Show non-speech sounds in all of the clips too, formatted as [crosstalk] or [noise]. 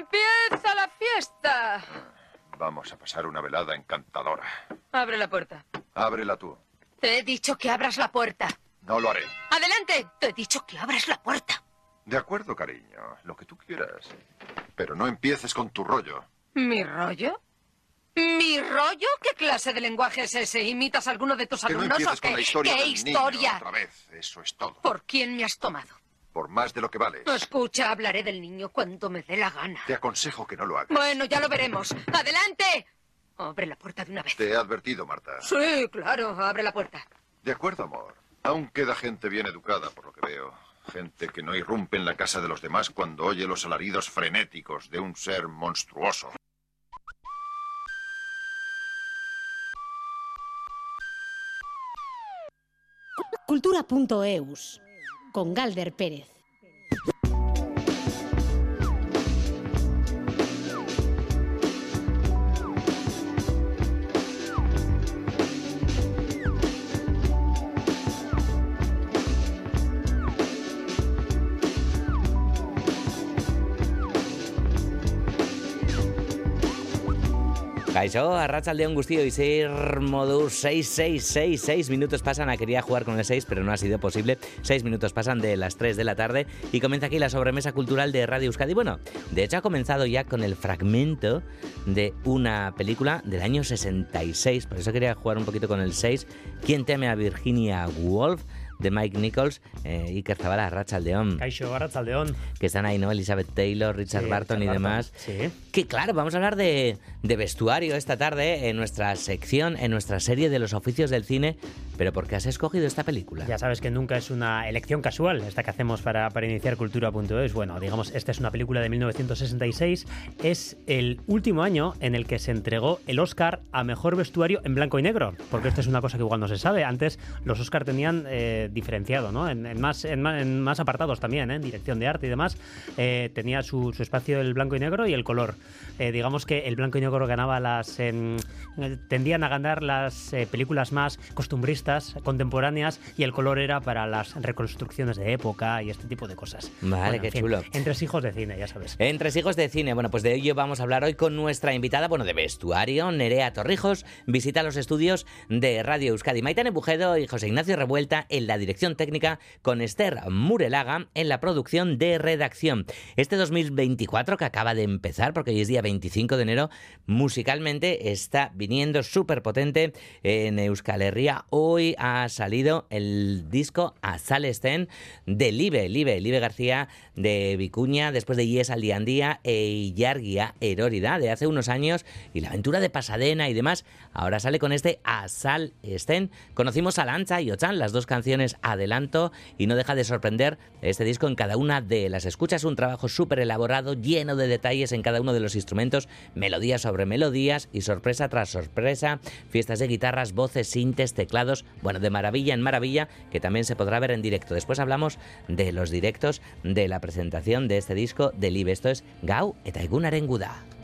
¡Empieza la fiesta! Vamos a pasar una velada encantadora. Abre la puerta. Ábrela tú. Te he dicho que abras la puerta. No lo haré. ¡Adelante! Te he dicho que abras la puerta. De acuerdo, cariño. Lo que tú quieras. Pero no empieces con tu rollo. ¿Mi rollo? ¿Mi rollo? ¿Qué clase de lenguaje es ese? ¿Imitas a alguno de tus Que no alumnos empieces o qué? con la historia ¿Qué niño historia? otra vez. Eso es todo. ¿Por quién me has tomado? Por más de lo que vales. Escucha, hablaré del niño cuando me dé la gana. Te aconsejo que no lo hagas. Bueno, ya lo veremos. ¡Adelante! Abre la puerta de una vez. Te he advertido, Marta. Sí, claro, abre la puerta. De acuerdo, amor. Aún queda gente bien educada, por lo que veo. Gente que no irrumpe en la casa de los demás cuando oye los alaridos frenéticos de un ser monstruoso. Cultura.eus con Galder Pérez. Kaixo, arratsaldeon guztio izir modus 6666 minutos pasan, quería jugar con el 6, pero no ha sido posible. 6 minutos pasan de las 3 de la tarde y comienza aquí la sobremesa cultural de Radio Euskadi. Bueno, de hecho ha comenzado ya con el fragmento de una película del año 66, por eso quería jugar un poquito con el 6. ¿Quién teme a Virginia Woolf? De Mike Nichols, eh, Iker Zabala, Caixo, Arratzaldeón. que están ahí, ¿no? Elizabeth Taylor, Richard Sí, Barton y demás. Sí. Que claro, vamos a hablar de, de vestuario esta tarde en nuestra sección, en nuestra serie de los oficios del cine. Pero ¿por qué has escogido esta película? Ya sabes que nunca es una elección casual esta que hacemos para, para iniciar cultura.es. Bueno, digamos, esta es una película de 1966. Es el último año en el que se entregó el Oscar a mejor vestuario en blanco y negro. Porque esto es una cosa que igual no se sabe. Antes los Oscar tenían eh, diferenciado, ¿no? En, en más, en, más apartados también, ¿eh? en dirección de arte y demás. eh, tenía su, su espacio el blanco y negro y el color. Eh, digamos que el blanco y negro ganaba las. em, tendían a ganar las películas más costumbristas, contemporáneas, y el color era para las reconstrucciones de época y este tipo de cosas. Vale, qué fin, chulo. Entre hijos de cine, ya sabes. Entre hijos de cine, bueno, pues de ello vamos a hablar hoy con nuestra invitada, bueno, de vestuario, Nerea Torrijos, visita los estudios de Radio Euskadi, Maitane Bujedo y José Ignacio Revuelta en la dirección técnica, con Esther Murelaga en la producción de redacción. Este 2024 que acaba de empezar, porque hoy es día 25 de enero, musicalmente está viniendo súper potente en Euskal Herria. Hoy ha salido el disco a Salestén de Libe, Libe, Libe García de Vicuña, después de Yes al día en e Yargia Erórida de hace unos años y la aventura de Pasadena y demás. Ahora sale con este a Sal Estén. Conocimos a Lancha y Ochan, las dos canciones adelanto y no deja de sorprender este disco en cada una de las escuchas. Un trabajo súper elaborado, lleno de detalles en cada uno de los instrumentos, melodías sobre melodías y sorpresa tras sorpresa, fiestas de guitarras, voces, sintes, teclados, bueno, de maravilla en maravilla, que también se podrá ver en directo. Después hablamos de los directos de la presentación de este disco del IBE. Esto es Gau eta Egunaren.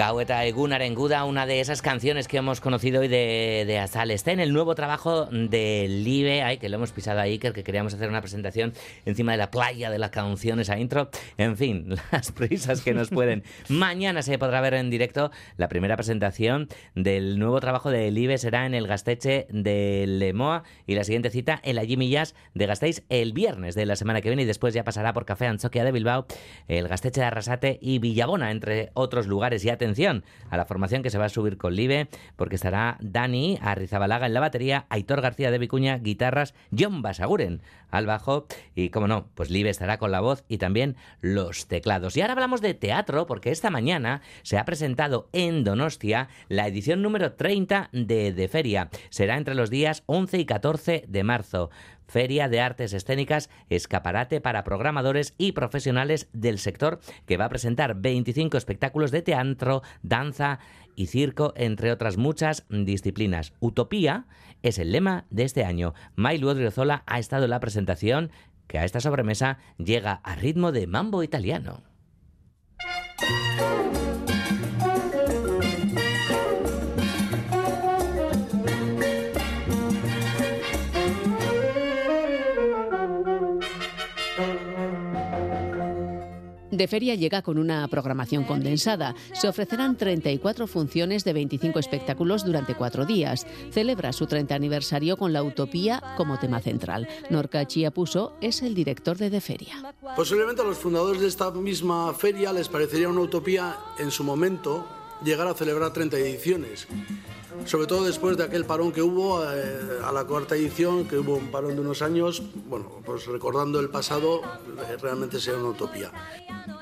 Gaueta Egunaren Guda, una de esas canciones que hemos conocido hoy de, de Azal. Está en el nuevo trabajo de Live, ay, que lo hemos pisado a Iker, que queríamos hacer una presentación encima de la playa de las canciones a intro. En fin, [laughs] las prisas que nos pueden. [laughs] Mañana se podrá ver en directo la primera presentación del nuevo trabajo de Live. Será en el Gasteche de Lemoa y la siguiente cita en la Jimmy Jazz de Gasteiz el viernes de la semana que viene y después ya pasará por Café Anchoquia de Bilbao, el Gasteche de Arrasate y Villabona, entre otros lugares. Y atención a la formación que se va a subir con Live, porque estará Dani Arrizabalaga en la batería, Aitor García de Vicuña, guitarras, John Basaguren al bajo y, como no, pues Live estará con la voz y también los teclados. Y ahora hablamos de teatro, porque esta mañana se ha presentado en Donostia la edición número 30 de De Feria. Será entre los días 11 y 14 de marzo. Feria de Artes Escénicas, escaparate para programadores y profesionales del sector, que va a presentar 25 espectáculos de teatro, danza y circo, entre otras muchas disciplinas. Utopía es el lema de este año. Mailu Odriozola ha estado en la presentación, que a esta sobremesa llega a ritmo de mambo italiano. Feria llega con una programación condensada. Se ofrecerán 34 funciones de 25 espectáculos durante cuatro días. Celebra su 30 aniversario con la utopía como tema central. Norca Chiapuso es el director de De Feria. Posiblemente a los fundadores de esta misma feria les parecería una utopía en su momento llegar a celebrar 30 ediciones sobre todo después de aquel parón que hubo eh, a la cuarta edición, que hubo un parón de unos años, bueno, pues recordando el pasado, eh, realmente sea una utopía.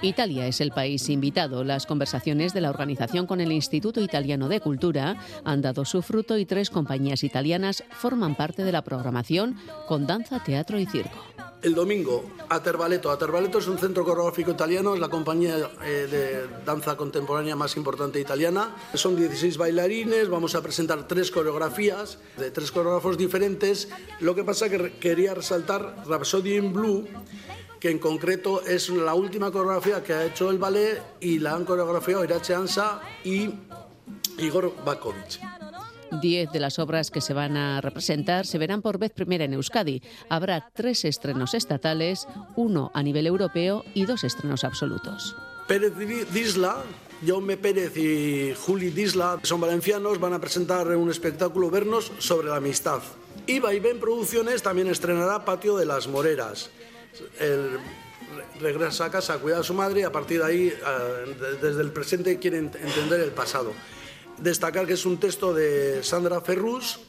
Italia es el país invitado. Las conversaciones de la organización con el Instituto Italiano de Cultura han dado su fruto y tres compañías italianas forman parte de la programación con danza, teatro y circo. El domingo, Aterbaleto. Aterbaleto es un centro coreográfico italiano, es la compañía eh, de danza contemporánea más importante italiana. Son 16 bailarines, vamos a presentar tres coreografías de tres coreógrafos diferentes. Lo que pasa que quería resaltar Rhapsody in Blue, que en concreto es la última coreografía que ha hecho el ballet y la han coreografiado Irache Ansa y Igor Bakovic. Diez de las obras que se van a representar se verán por vez primera en Euskadi. Habrá tres estrenos estatales, uno a nivel europeo y dos estrenos absolutos. Pérez Disla, Jaume Pérez y Juli Disla son valencianos, van a presentar un espectáculo Vernos sobre la amistad. Y Vaivén Producciones también estrenará Patio de las Moreras. El, regresa a casa a cuidar a su madre y a partir de ahí, eh, desde el presente, quiere entender el pasado. Destacar que es un texto de Sandra Ferrus,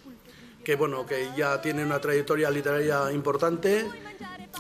que, bueno, que ya tiene una trayectoria literaria importante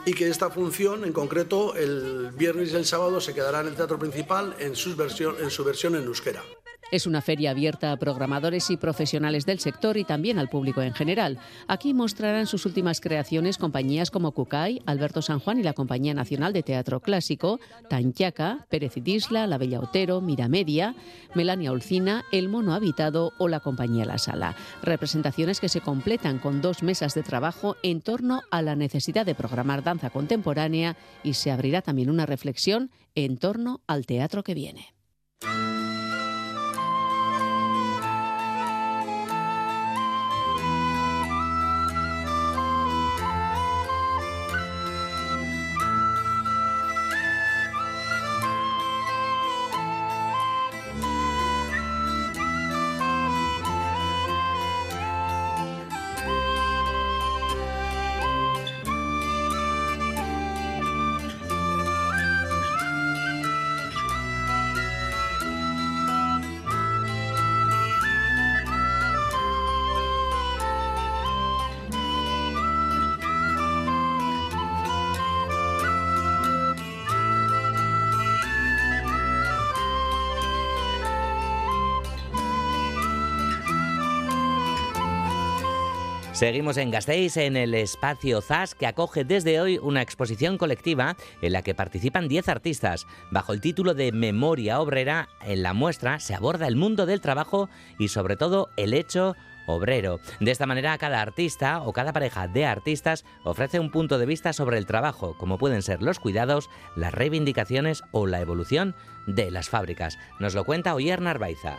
y que esta función, en concreto, el viernes y el sábado se quedará en el teatro principal en, su versión en, su versión en euskera. Es una feria abierta a programadores y profesionales del sector y también al público en general. Aquí mostrarán sus últimas creaciones compañías como Cucay, Alberto San Juan y la Compañía Nacional de Teatro Clásico, Tanchaca, Pérez y Disla, La Bella Otero, Miramedia, Melania Olcina, El Mono Habitado o la Compañía La Sala. Representaciones que se completan con dos mesas de trabajo en torno a la necesidad de programar danza contemporánea y se abrirá también una reflexión en torno al teatro que viene. Seguimos en Gasteiz, en el espacio ZAS, que acoge desde hoy una exposición colectiva en la que participan 10 artistas. Bajo el título de Memoria Obrera, en la muestra se aborda el mundo del trabajo y sobre todo el hecho obrero. De esta manera, cada artista o cada pareja de artistas ofrece un punto de vista sobre el trabajo, como pueden ser los cuidados, las reivindicaciones o la evolución de las fábricas. Nos lo cuenta Oyer Narvaiza.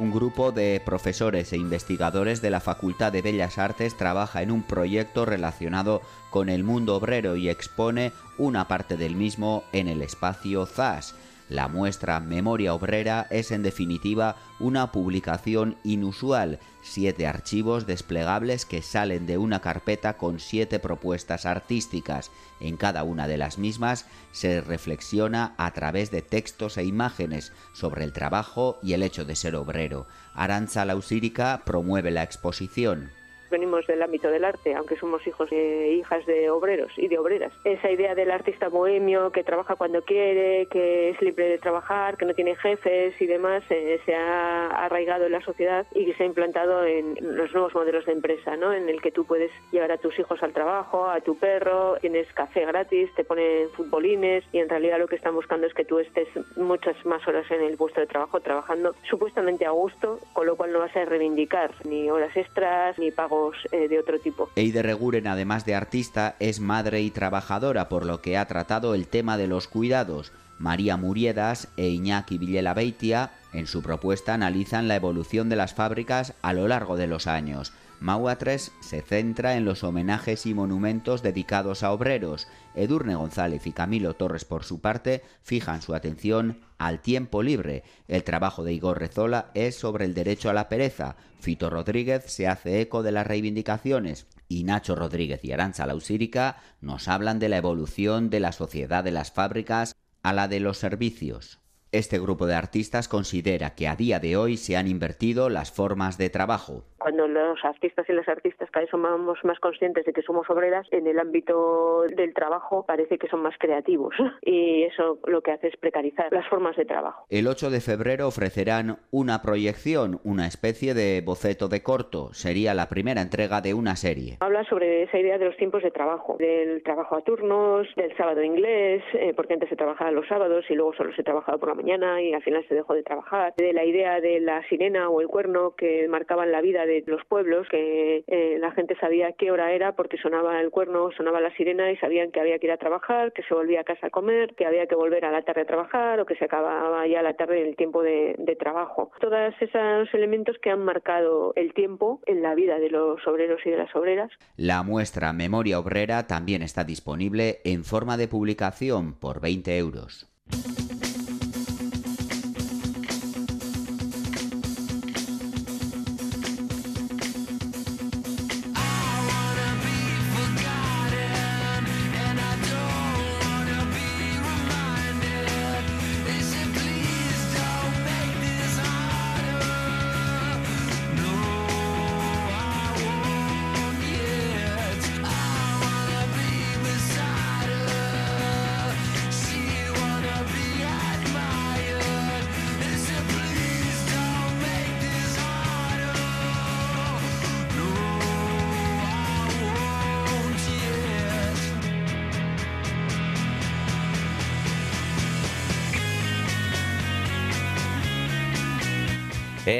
Un grupo de profesores e investigadores de la Facultad de Bellas Artes trabaja en un proyecto relacionado con el mundo obrero y expone una parte del mismo en el espacio ZAS. La muestra Memoria Obrera es en definitiva una publicación inusual, siete archivos desplegables que salen de una carpeta con siete propuestas artísticas. En cada una de las mismas se reflexiona a través de textos e imágenes sobre el trabajo y el hecho de ser obrero. Aranza Lausírica promueve la exposición venimos del ámbito del arte, aunque somos hijos e hijas de obreros y de obreras. Esa idea del artista bohemio que trabaja cuando quiere, que es libre de trabajar, que no tiene jefes y demás, eh, se ha arraigado en la sociedad y se ha implantado en los nuevos modelos de empresa, ¿no? En el que tú puedes llevar a tus hijos al trabajo, a tu perro, tienes café gratis, te ponen futbolines y en realidad lo que están buscando es que tú estés muchas más horas en el puesto de trabajo trabajando supuestamente a gusto, con lo cual no vas a reivindicar ni horas extras ni pago eh, de otro tipo. Eide Reguren, además de artista, es madre y trabajadora, por lo que ha tratado el tema de los cuidados. María Muriedas e Iñaki Villela Beitia, en su propuesta, analizan la evolución de las fábricas a lo largo de los años. Maua 3 se centra en los homenajes y monumentos dedicados a obreros. Edurne González y Camilo Torres, por su parte, fijan su atención al tiempo libre. El trabajo de Igor Rezola es sobre el derecho a la pereza. Fito Rodríguez se hace eco de las reivindicaciones. Y Nacho Rodríguez y Aranza Lausírica nos hablan de la evolución de la sociedad de las fábricas a la de los servicios. Este grupo de artistas considera que a día de hoy se han invertido las formas de trabajo. Cuando los artistas y las artistas cada vez somos más conscientes de que somos obreras, en el ámbito del trabajo parece que son más creativos [laughs] y eso lo que hace es precarizar las formas de trabajo. El 8 de febrero ofrecerán una proyección, una especie de boceto de corto. Sería la primera entrega de una serie. Habla sobre esa idea de los tiempos de trabajo, del trabajo a turnos, del sábado inglés, eh, porque antes se trabajaba los sábados y luego solo se trabajaba por la mañana y al final se dejó de trabajar, de la idea de la sirena o el cuerno que marcaban la vida de los pueblos, que eh, la gente sabía qué hora era porque sonaba el cuerno, sonaba la sirena y sabían que había que ir a trabajar, que se volvía a casa a comer, que había que volver a la tarde a trabajar o que se acababa ya la tarde el tiempo de, de trabajo. Todos esos elementos que han marcado el tiempo en la vida de los obreros y de las obreras. La muestra Memoria Obrera también está disponible en forma de publicación por 20 euros.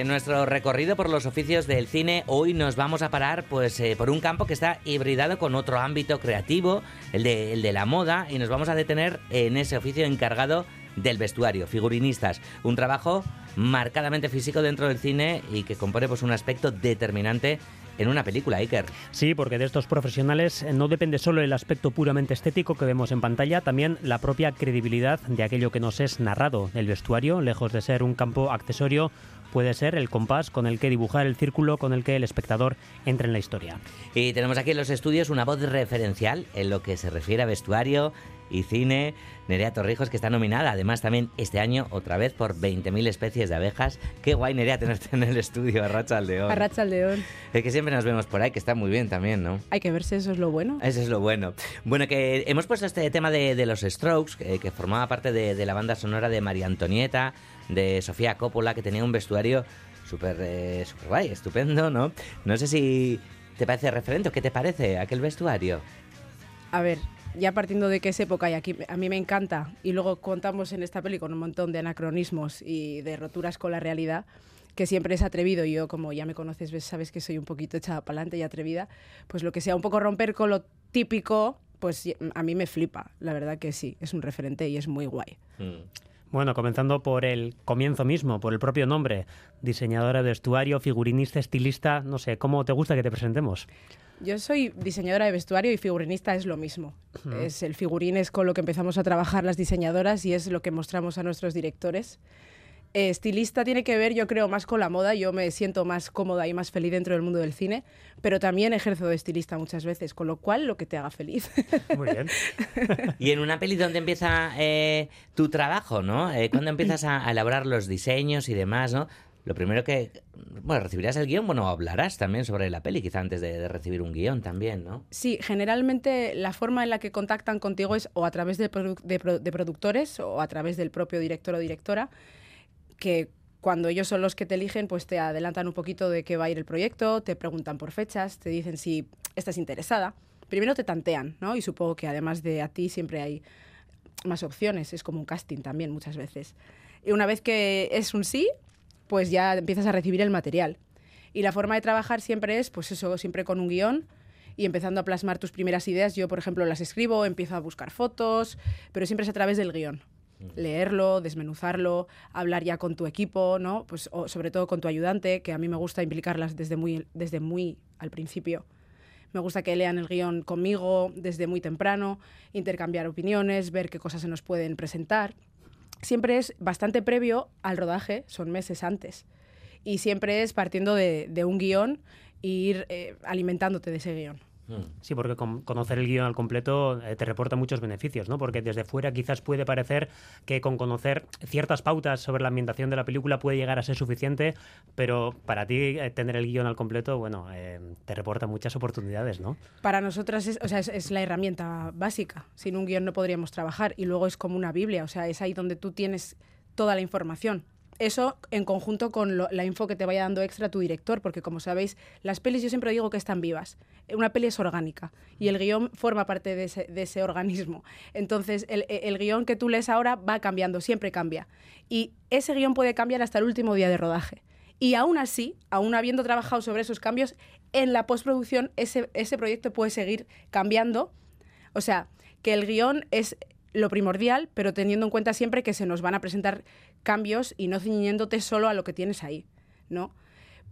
En nuestro recorrido por los oficios del cine, hoy nos vamos a parar pues, eh, por un campo que está hibridado con otro ámbito creativo, el de, el de la moda, y nos vamos a detener en ese oficio encargado del vestuario, figurinistas. Un trabajo marcadamente físico dentro del cine y que compone pues, un aspecto determinante en una película, Iker. Sí, porque de estos profesionales eh, no depende solo el aspecto puramente estético que vemos en pantalla, también la propia credibilidad de aquello que nos es narrado. El vestuario, lejos de ser un campo accesorio, puede ser el compás con el que dibujar el círculo con el que el espectador entra en la historia. Y tenemos aquí en los estudios una voz referencial en lo que se refiere a vestuario y cine, Nerea Torrijos, que está nominada además también este año otra vez por 20.000 especies de abejas. Qué guay, Nerea, tenerte en el estudio, Arracha Aldeón. Arracha Aldeón. Es que siempre nos vemos por ahí, que está muy bien también, ¿no? Hay que verse, eso es lo bueno. Eso es lo bueno. Bueno, que hemos puesto este tema de, los Strokes, que, formaba parte de, de la banda sonora de María Antonieta, de Sofía Coppola, que tenía un vestuario súper eh, super guay, estupendo, ¿no? No sé si te parece referente o qué te parece aquel vestuario. A ver, ya partiendo de que es época y aquí a mí me encanta, y luego contamos en esta peli con un montón de anacronismos y de roturas con la realidad, que siempre es atrevido, yo como ya me conoces, sabes que soy un poquito echada para adelante y atrevida, pues lo que sea un poco romper con lo típico, pues a mí me flipa, la verdad que sí, es un referente y es muy guay. Mm. Bueno, comenzando por el comienzo mismo, por el propio nombre, diseñadora de vestuario, figurinista, estilista, no sé, ¿cómo te gusta que te presentemos? Yo soy diseñadora de vestuario y figurinista es lo mismo. Es el figurín es con lo que empezamos a trabajar las diseñadoras y es lo que mostramos a nuestros directores. estilista tiene que ver, yo creo, más con la moda. Yo me siento más cómoda y más feliz dentro del mundo del cine, pero también ejerzo de estilista muchas veces, con lo cual lo que te haga feliz. Muy bien. [laughs] y en una peli donde empieza eh, tu trabajo, ¿no? Eh, cuando empiezas a, elaborar los diseños y demás, ¿no? Lo primero que, bueno, recibirás el guion, bueno, hablarás también sobre la peli, quizá antes de, recibir un guion también, ¿no? Sí, generalmente la forma en la que contactan contigo es o a través de, de productores o a través del propio director o directora, que cuando ellos son los que te eligen, pues te adelantan un poquito de qué va a ir el proyecto, te preguntan por fechas, te dicen si estás interesada. Primero te tantean, ¿no? Y supongo que además de a ti siempre hay más opciones, es como un casting también muchas veces. Y una vez que es un sí, pues ya empiezas a recibir el material. Y la forma de trabajar siempre es, pues eso, siempre con un guion y empezando a plasmar tus primeras ideas. Yo, por ejemplo, las escribo, empiezo a buscar fotos, pero siempre es a través del guion leerlo, desmenuzarlo, hablar ya con tu equipo, ¿no? Pues sobre todo con tu ayudante, que a mí me gusta implicarlas desde muy, desde muy al principio. Me gusta que lean el guion conmigo desde muy temprano, intercambiar opiniones, ver qué cosas se nos pueden presentar. Siempre es bastante previo al rodaje, son meses antes. Y siempre es partiendo de, un guion e ir eh, alimentándote de ese guion. Sí, porque conocer el guion al completo eh, te reporta muchos beneficios, ¿no? Porque desde fuera quizás puede parecer que con conocer ciertas pautas sobre la ambientación de la película puede llegar a ser suficiente, pero para ti eh, tener el guion al completo, bueno, eh, te reporta muchas oportunidades, ¿no? Para nosotras es, o sea, es, la herramienta básica. Sin un guion no podríamos trabajar y luego es como una Biblia, o sea, es ahí donde tú tienes toda la información eso en conjunto con la info que te vaya dando extra tu director, porque como sabéis, las pelis yo siempre digo que están vivas. Una peli es orgánica y el guion forma parte de ese, organismo. Entonces, el, el, guion que tú lees ahora va cambiando, siempre cambia. Y ese guion puede cambiar hasta el último día de rodaje. Y aún así, aún habiendo trabajado sobre esos cambios, en la postproducción ese, ese proyecto puede seguir cambiando. O sea, que el guion es lo primordial, pero teniendo en cuenta siempre que se nos van a presentar cambios y no ciñéndote solo a lo que tienes ahí, ¿no?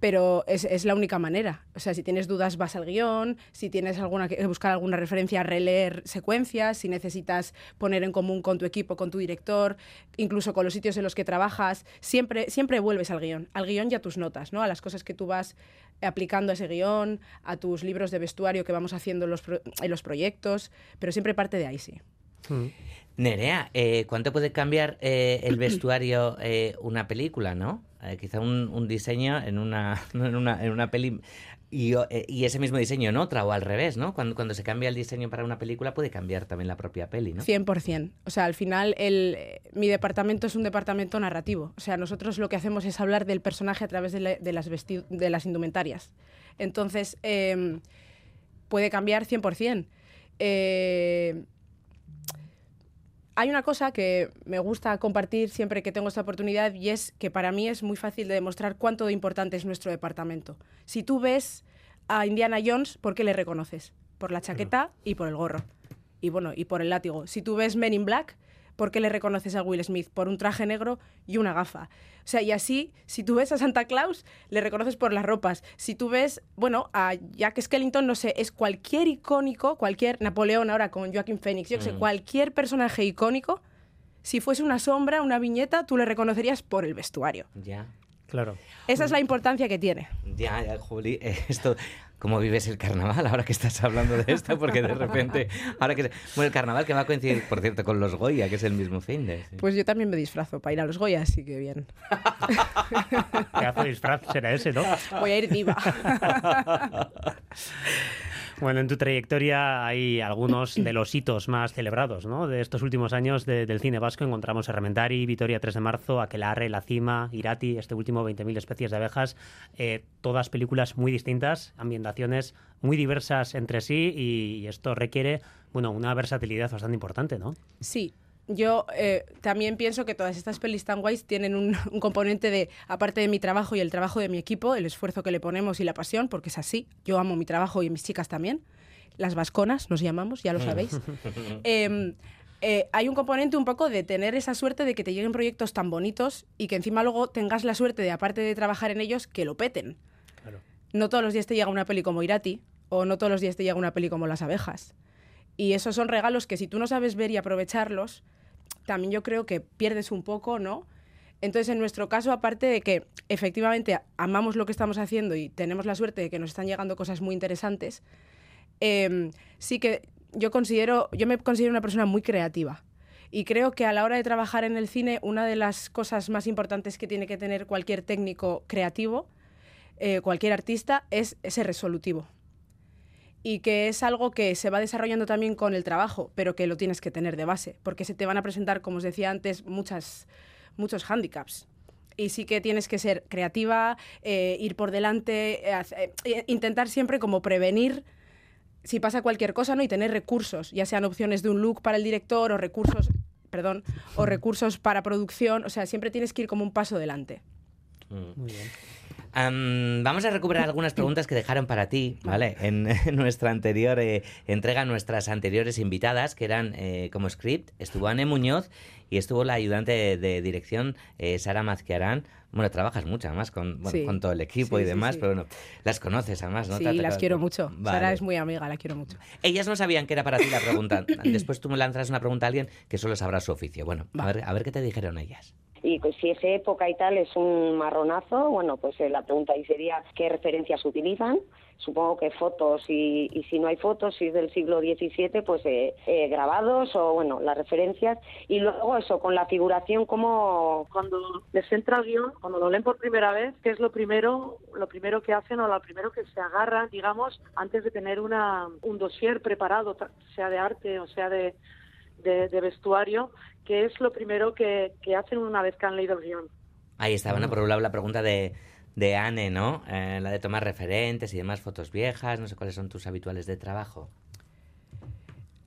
Pero es, la única manera. O sea, si tienes dudas, vas al guion, si tienes alguna que buscar alguna referencia, releer secuencias, si necesitas poner en común con tu equipo, con tu director, incluso con los sitios en los que trabajas, siempre, siempre vuelves al guion, al guion y a tus notas, ¿no? A las cosas que tú vas aplicando a ese guion, a tus libros de vestuario que vamos haciendo en los, en los proyectos, pero siempre parte de ahí, sí. Mm. Nerea, eh, ¿cuánto puede cambiar eh, el vestuario eh, una película, no? quizá un, diseño en una, [laughs] en una, en una peli y, ese mismo diseño en otra o al revés, ¿no? Cuando, cuando se cambia el diseño para una película puede cambiar también la propia peli, ¿no? 100%. O sea, al final el, mi departamento es un departamento narrativo. O sea, nosotros lo que hacemos es hablar del personaje a través de, las, de las indumentarias. Entonces, em, puede cambiar 100%. Eh, hay una cosa que me gusta compartir siempre que tengo esta oportunidad y es que para mí es muy fácil de demostrar cuánto de importante es nuestro departamento. Si tú ves a Indiana Jones, ¿por qué le reconoces? Por la chaqueta y por el gorro. Y bueno, y por el látigo. Si tú ves Men in Black, ¿por qué le reconoces a Will Smith? Por un traje negro y una gafa. O sea, y así, si tú ves a Santa Claus, le reconoces por las ropas. Si tú ves, bueno, a Jack Skellington, no sé, es cualquier icónico, cualquier Napoleón ahora con Joaquin Phoenix, yo que sé, mm. cualquier personaje icónico, si fuese una sombra, una viñeta, tú le reconocerías por el vestuario. Ya. Claro. Esa es la importancia que tiene. Ya, ya, Juli, [laughs] esto cómo vives el carnaval ahora que estás hablando de esto, porque de repente, ahora que bueno, el carnaval que va a coincidir, por cierto, con los Goya, que es el mismo fin de. Pues yo también me disfrazo para ir a los Goya, así que bien. [laughs] ¿Qué hace disfraz? Será ese, ¿no? Voy a ir diva. [laughs] Bueno, en tu trayectoria hay algunos de los hitos más celebrados ¿no? de estos últimos años de- del cine vasco. Encontramos Hermentari, Vitoria 3 de marzo, Aquelarre, La Cima, Irati, este último 20.000 especies de abejas. Eh, todas películas muy distintas, ambientaciones muy diversas entre sí y, y esto requiere bueno, una versatilidad bastante importante, ¿no? Sí. Yo eh, también pienso que todas estas pelis tan guays tienen un, [laughs] un componente de, aparte de mi trabajo y el trabajo de mi equipo, el esfuerzo que le ponemos y la pasión, porque es así. Yo amo mi trabajo y mis chicas también. Las vasconas nos llamamos, ya lo sabéis. [laughs] Em, eh, hay un componente un poco de tener esa suerte de que te lleguen proyectos tan bonitos y que encima luego tengas la suerte de, aparte de trabajar en ellos, que lo peten. Claro. No todos los días te llega una peli como Irati o no todos los días te llega una peli como Las abejas. Y esos son regalos que si tú no sabes ver y aprovecharlos, también yo creo que pierdes un poco, ¿no? Entonces, en nuestro caso, aparte de que efectivamente amamos lo que estamos haciendo y tenemos la suerte de que nos están llegando cosas muy interesantes, eh, sí que yo considero, yo me considero una persona muy creativa. Y creo que a la hora de trabajar en el cine, una de las cosas más importantes que tiene que tener cualquier técnico creativo, eh, cualquier artista, es ese resolutivo. Y que es algo que se va desarrollando también con el trabajo, pero que lo tienes que tener de base, porque se te van a presentar, como os decía antes, muchas, muchos hándicaps. Y sí que tienes que ser creativa, eh, ir por delante, eh, eh, intentar siempre como prevenir si pasa cualquier cosa, ¿no? Y tener recursos, ya sean opciones de un look para el director o recursos, perdón, o recursos para producción, o sea, siempre tienes que ir como un paso delante. Muy bien. Am, vamos a recuperar algunas preguntas que dejaron para ti, ¿vale? En, [laughs] en nuestra anterior eh, entrega, nuestras anteriores invitadas, que eran eh, como script, estuvo Anne Muñoz y estuvo la ayudante de, de dirección, eh, Sara Mazquiarán. Bueno, trabajas mucho además con, bueno, Sí. con todo el equipo Sí, y demás, sí. pero bueno, las conoces además, ¿no? sí, Te las quiero mucho. Vale. Sara es muy amiga, la quiero mucho. Ellas no sabían que era para ti la pregunta. [coughs] Después tú me lanzas una pregunta a alguien que solo sabrá su oficio. Bueno, a ver, a ver qué te dijeron ellas. Y pues si es época y tal es un marronazo, bueno, pues eh, la pregunta ahí sería qué referencias utilizan. Supongo que fotos y, y si no hay fotos, si es del siglo XVII, pues eh, eh, grabados o bueno, las referencias. Y luego eso, con la figuración, como cuando les entra el guion, cuando lo leen por primera vez, ¿qué es lo primero, lo primero que hacen o lo primero que se agarran, digamos, antes de tener una, un dossier preparado, sea de arte o sea de, de vestuario, ¿qué es lo primero que, que hacen una vez que han leído el guion? Ahí está, bueno, por un lado la pregunta de, de Anne, ¿no? Eh, la de tomar referentes y demás, fotos viejas, no sé cuáles son tus habituales de trabajo.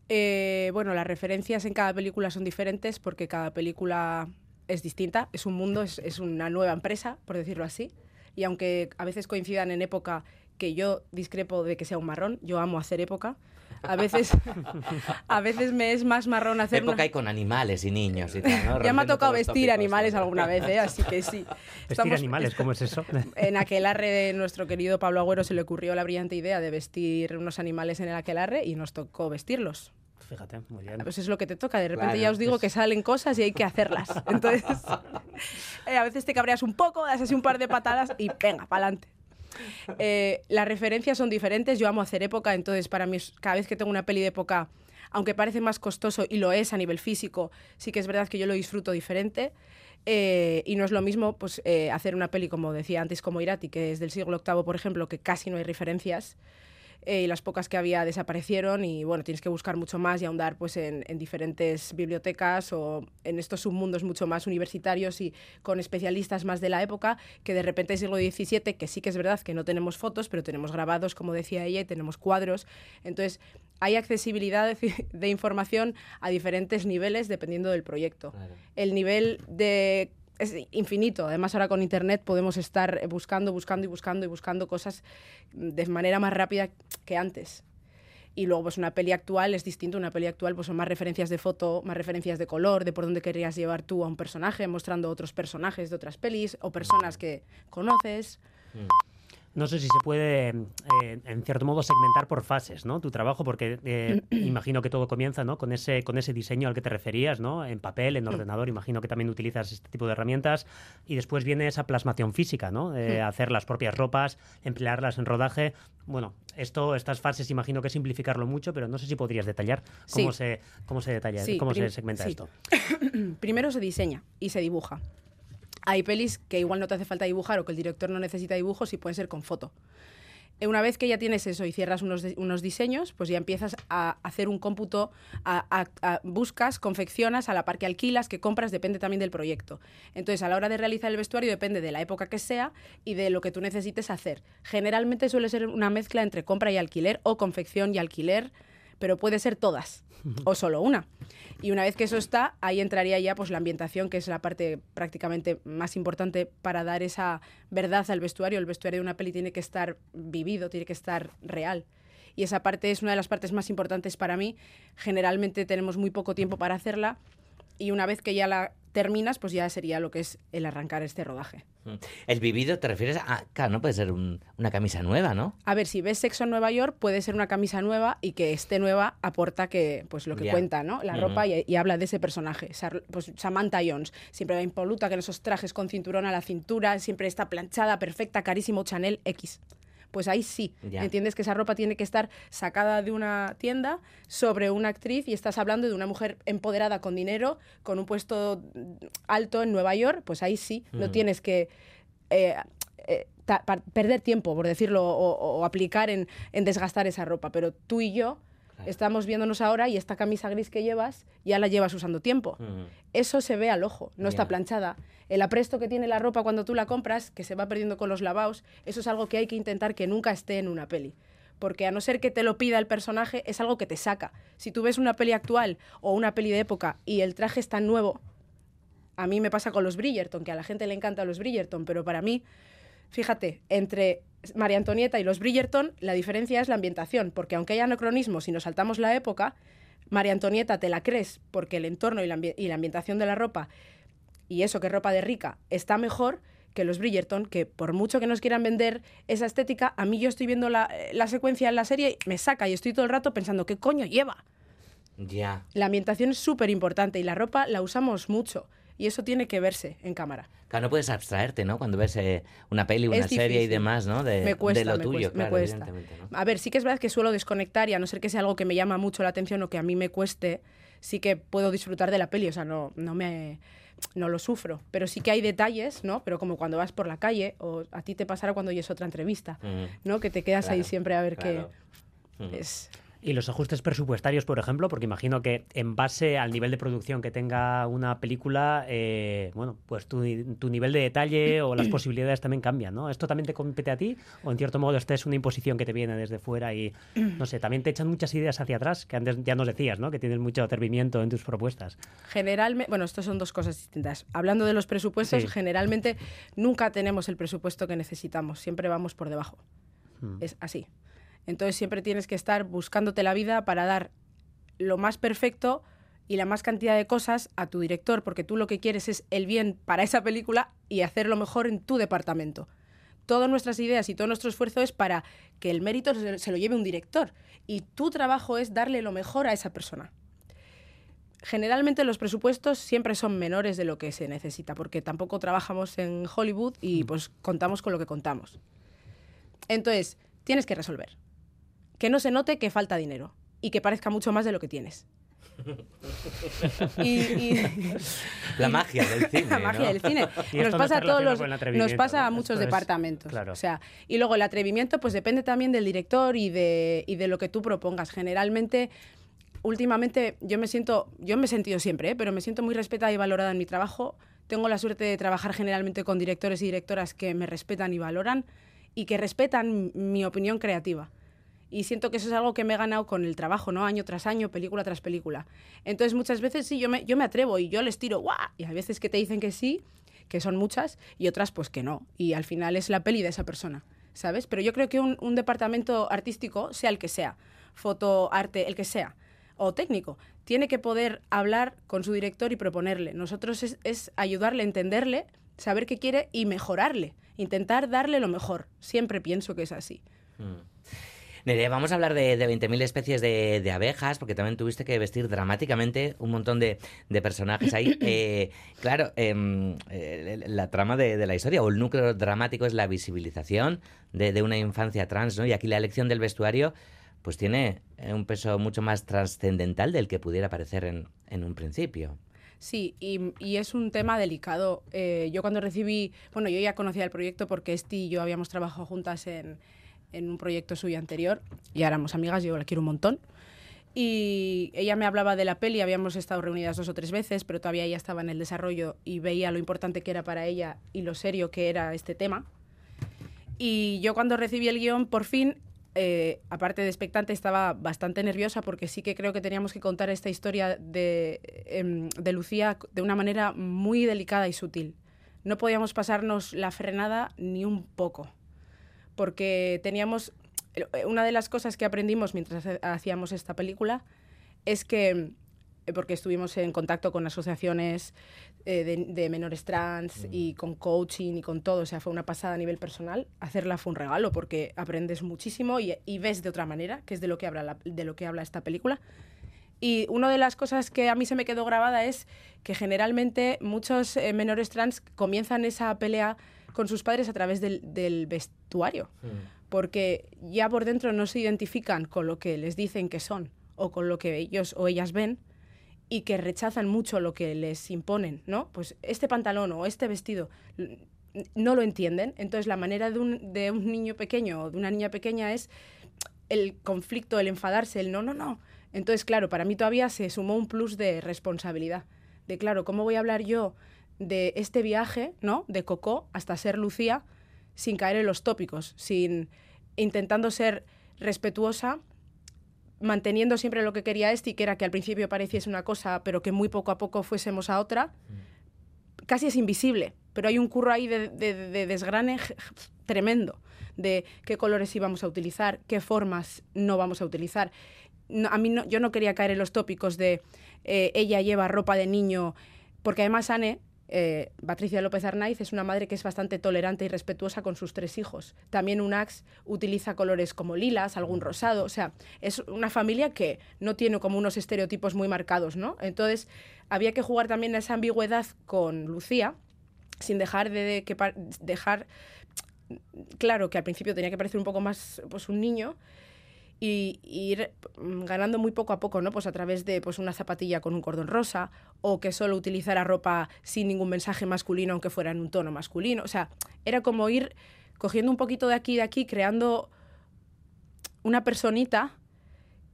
Eh, bueno, las referencias en cada película son diferentes porque cada película es distinta, es un mundo, es, es una nueva empresa, por decirlo así. Y aunque a veces coincidan en época que yo discrepo de que sea un marrón, yo amo hacer época. A veces, [laughs] a veces me es más marrón hacer una- Época y con animales y niños y tal, ¿no? Ya me ha tocado vestir animales alguna vez, ¿eh? así que sí. Vestir Estamos- animales, ¿cómo es eso? [laughs] En aquelarre de nuestro querido Pablo Agüero se le ocurrió la brillante idea de vestir unos animales en el aquelarre y nos tocó vestirlos. Fíjate, muy bien. Pues es lo que te toca. De repente Claro, ya os digo es- que salen cosas y hay que hacerlas. [laughs] Entonces, eh, a veces te cabreas un poco, das así un par de patadas y venga, para adelante. [laughs] las referencias son diferentes. Yo amo hacer época, entonces para mí cada vez que tengo una peli de época, aunque parece más costoso y lo es a nivel físico, sí que es verdad que yo lo disfruto diferente. Eh, y no es lo mismo pues, eh, hacer una peli, como decía antes, como Irati, que es del siglo VIII, por ejemplo, que casi no hay referencias eh, y las pocas que había desaparecieron y bueno, tienes que buscar mucho más y ahondar pues en, en diferentes bibliotecas o en estos submundos mucho más universitarios y con especialistas más de la época que de repente el siglo XVII, que sí que es verdad que no tenemos fotos, pero tenemos grabados, como decía ella, y tenemos cuadros. Entonces, hay accesibilidad de, de información a diferentes niveles dependiendo del proyecto. Claro. El nivel de es infinito. Además, ahora con Internet podemos estar buscando, buscando y buscando y buscando cosas de manera más rápida que antes. Y luego, pues una peli actual es distinto. Una peli actual pues son más referencias de foto, más referencias de color, de por dónde querrías llevar tú a un personaje, mostrando otros personajes de otras pelis o personas que conoces. No sé si se puede, eh, en cierto modo, segmentar por fases, ¿no? Tu trabajo, porque eh, [clears throat] imagino que todo comienza, ¿no? Con ese, con ese diseño al que te referías, ¿no? En papel, en ordenador, imagino que también utilizas este tipo de herramientas. Y después viene esa plasmación física, ¿no? Eh, hacer las propias ropas, emplearlas en rodaje. Bueno, esto, estas fases, imagino que simplificarlo mucho, pero no sé si podrías detallar cómo, Sí. se, cómo se detalla, Sí, cómo se segmenta sí. esto. [clears throat] Primero se diseña y se dibuja. Hay pelis que igual no te hace falta dibujar o que el director no necesita dibujos y pueden ser con foto. Una vez que ya tienes eso y cierras unos, unos diseños, pues ya empiezas a hacer un cómputo, a- a- buscas, confeccionas, a la par que alquilas, que compras, depende también del proyecto. Entonces, a la hora de realizar el vestuario depende de la época que sea y de lo que tú necesites hacer. Generalmente suele ser una mezcla entre compra y alquiler o confección y alquiler, pero puede ser todas o solo una. Y una vez que eso está, ahí entraría ya pues la ambientación, que es la parte prácticamente más importante para dar esa verdad al vestuario. El vestuario de una peli tiene que estar vivido, tiene que estar real. Y esa parte es una de las partes más importantes para mí. Generalmente tenemos muy poco tiempo para hacerla y una vez que ya la terminas, pues ya sería lo que es el arrancar este rodaje. Mm. El vivido te refieres a. Claro, no puede ser un- una camisa nueva, ¿no? A ver, si ves Sexo en Nueva York, puede ser una camisa nueva y que esté nueva aporta que, pues lo que cuenta, ¿no? La ropa y, y habla de ese personaje. Sar- pues Samantha Jones, siempre va impoluta, que en esos trajes con cinturón a la cintura, siempre está planchada, perfecta, carísimo, Chanel X. Pues ahí sí, Ya. entiendes que esa ropa tiene que estar sacada de una tienda sobre una actriz y estás hablando de una mujer empoderada con dinero, con un puesto alto en Nueva York, pues ahí sí, no Mm. tienes que eh, eh, perder tiempo, por decirlo, o, o aplicar en, en desgastar esa ropa. Pero tú y yo estamos viéndonos ahora y esta camisa gris que llevas ya la llevas usando tiempo. Mm. Eso se ve al ojo, no está planchada. El apresto que tiene la ropa cuando tú la compras, que se va perdiendo con los lavados, eso es algo que hay que intentar que nunca esté en una peli. Porque a no ser que te lo pida el personaje, es algo que te saca. Si tú ves una peli actual o una peli de época y el traje es tan nuevo, a mí me pasa con los Bridgerton, que a la gente le encantan los Bridgerton, pero para mí, fíjate, entre María Antonieta y los Bridgerton, la diferencia es la ambientación, porque aunque hay anacronismos y nos saltamos la época, María Antonieta te la crees porque el entorno y la, ambi- y la ambientación de la ropa, y eso que ropa de rica, está mejor que los Bridgerton, que por mucho que nos quieran vender esa estética, a mí yo estoy viendo la, la secuencia en la serie y me saca y estoy todo el rato pensando, ¿qué coño lleva? Ya. La ambientación es súper importante y la ropa la usamos mucho y eso tiene que verse en cámara. Claro, no puedes abstraerte, ¿no? Cuando ves eh, una peli, una serie y demás, ¿no? De, me cuesta, de lo me tuyo, cuesta, me claro, cuesta. evidentemente, ¿no? A ver, sí que es verdad que suelo desconectar y a no ser que sea algo que me llama mucho la atención o que a mí me cueste, sí que puedo disfrutar de la peli, o sea, no, no me no lo sufro, pero sí que hay detalles, ¿no? Pero como cuando vas por la calle o a ti te pasará cuando oyes otra entrevista, Mm. ¿no? Que te quedas ahí siempre a ver claro. qué Mm. es Y los ajustes presupuestarios, por ejemplo, porque imagino que en base al nivel de producción que tenga una película, eh, bueno, pues tu, tu nivel de detalle o las [clears throat] posibilidades también cambian, ¿no? ¿Esto también te compete a ti? ¿O en cierto modo esta es una imposición que te viene desde fuera y, [clears throat] no sé, también te echan muchas ideas hacia atrás, que antes ya nos decías, ¿no? Que tienes mucho atrevimiento en tus propuestas. Generalmente, bueno, esto son dos cosas distintas. Hablando de los presupuestos, Sí. generalmente nunca tenemos el presupuesto que necesitamos, siempre vamos por debajo. Mm. Es así. Entonces siempre tienes que estar buscándote la vida para dar lo más perfecto y la más cantidad de cosas a tu director, porque tú lo que quieres es el bien para esa película y hacerlo mejor en tu departamento. Todas nuestras ideas y todo nuestro esfuerzo es para que el mérito se se lo lleve un director y tu trabajo es darle lo mejor a esa persona. Generalmente los presupuestos siempre son menores de lo que se necesita, porque tampoco trabajamos en Hollywood y pues contamos con lo que contamos. Entonces, tienes que resolver. Que no se note que falta dinero y que parezca mucho más de lo que tienes. [laughs] Y- y- [laughs] La magia del [laughs] cine. la magia ¿no? del cine. Nos pasa a todos los, nos pasa a muchos es- departamentos. claro. O sea, y luego el atrevimiento, pues depende también del director y de, y de lo que tú propongas. Generalmente, últimamente, yo me siento, yo me he sentido siempre, ¿eh? pero me siento muy respetada y valorada en mi trabajo. Tengo la suerte de trabajar generalmente con directores y directoras que me respetan y valoran y que respetan mi opinión creativa. Y siento que eso es algo que me he ganado con el trabajo, ¿no? Año tras año, película tras película. Entonces, muchas veces sí, yo me, yo me atrevo y yo les tiro, ¡guau! Y hay veces que te dicen que sí, que son muchas, y otras pues que no. Y al final es la peli de esa persona, ¿sabes? Pero yo creo que un, departamento artístico, sea el que sea, foto, arte, el que sea, o técnico, tiene que poder hablar con su director y proponerle. Nosotros es, es ayudarle entenderle, saber qué quiere y mejorarle. Intentar darle lo mejor. Siempre pienso que es así. Mm. Nerea, vamos a hablar de, de 20.000 especies de, de abejas, porque también tuviste que vestir dramáticamente un montón de, de personajes ahí. [clears throat] Eh, claro, em, eh, la trama de, la historia o el núcleo dramático es la visibilización de, una infancia trans, ¿no? Y aquí la elección del vestuario pues tiene eh, un peso mucho más trascendental del que pudiera parecer en, en un principio. Sí, y, y es un tema delicado. Eh, yo cuando recibí, bueno, yo ya conocía el proyecto porque Esti y yo habíamos trabajado juntas en, en un proyecto suyo anterior y éramos amigas, yo la quiero un montón. Y ella me hablaba de la peli, habíamos estado reunidas dos o tres veces, pero todavía ella estaba en el desarrollo y veía lo importante que era para ella y lo serio que era este tema. Y yo cuando recibí el guion, por fin, eh, aparte de expectante, estaba bastante nerviosa porque sí que creo que teníamos que contar esta historia de, em, de Lucía de una manera muy delicada y sutil. No podíamos pasarnos la frenada ni un poco, porque teníamos... eh, Una de las cosas que aprendimos mientras ha- hacíamos esta película es que, eh, porque estuvimos en contacto con asociaciones eh, de, de menores trans y con coaching y con todo, o sea, fue una pasada a nivel personal. Hacerla fue un regalo porque aprendes muchísimo y, y ves de otra manera, que es de lo que habla, la- de lo que habla esta película. Y una de las cosas que a mí se me quedó grabada es que generalmente muchos eh, menores trans comienzan esa pelea con sus padres a través del, del vestuario, porque ya por dentro no se identifican con lo que les dicen que son o con lo que ellos o ellas ven y que rechazan mucho lo que les imponen, ¿no? Pues este pantalón o este vestido no lo entienden, entonces la manera de un, de un niño pequeño o de una niña pequeña es el conflicto, el enfadarse, el no, no, no. Entonces, claro, para mí todavía se sumó un plus de responsabilidad. De, claro, ¿cómo voy a hablar yo de este viaje, ¿no? De Coco hasta ser Lucía sin caer en los tópicos, sin intentando ser respetuosa, manteniendo siempre lo que quería este y que era que al principio pareciese una cosa, pero que muy poco a poco fuésemos a otra. Casi es invisible, pero hay un curro ahí de, de- de desgrane tremendo de qué colores íbamos a utilizar, qué formas no vamos a utilizar. No, a mí no, yo no quería caer en los tópicos de eh, ella lleva ropa de niño, porque además Anne, eh, Patricia López Arnaiz, es una madre que es bastante tolerante y respetuosa con sus tres hijos. También Unax utiliza colores como lilas, algún rosado, o sea, es una familia que no tiene como unos estereotipos muy marcados, ¿no? Entonces, había que jugar también esa ambigüedad con Lucía, sin dejar de, de que dejar claro que al principio tenía que parecer un poco más pues un niño y, ir mm, ganando muy poco a poco, ¿no? Pues a través de pues una zapatilla con un cordón rosa o que solo utilizara ropa sin ningún mensaje masculino aunque fuera en un tono masculino, o sea, era como ir cogiendo un poquito de aquí y de aquí creando una personita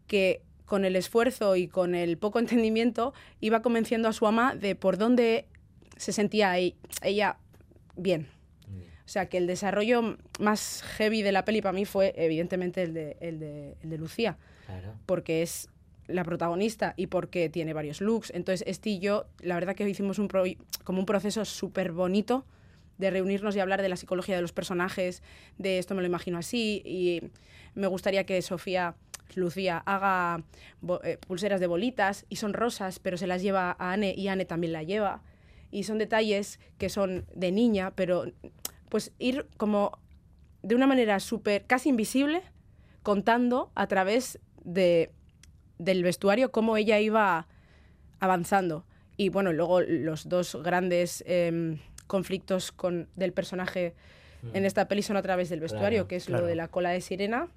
que con el esfuerzo y con el poco entendimiento iba convenciendo a su ama de por dónde se sentía e- ella bien. O sea, que el desarrollo más heavy de la peli para mí fue evidentemente el de, el de, el de Lucía, Claro. porque es la protagonista y porque tiene varios looks. Entonces, este y yo, la verdad que hicimos un pro- como un proceso súper bonito de reunirnos y hablar de la psicología de los personajes, de esto me lo imagino así, y me gustaría que Sofía, Lucía, haga eh, pulseras de bolitas y son rosas, pero se las lleva a Anne y Anne también la lleva. Y son detalles que son de niña, pero pues ir como de una manera súper, casi invisible, contando a través de, del vestuario cómo ella iba avanzando. Y bueno, luego los dos grandes em, conflictos con, del personaje en esta peli son a través del vestuario, Claro, que es claro. lo de la cola de sirena,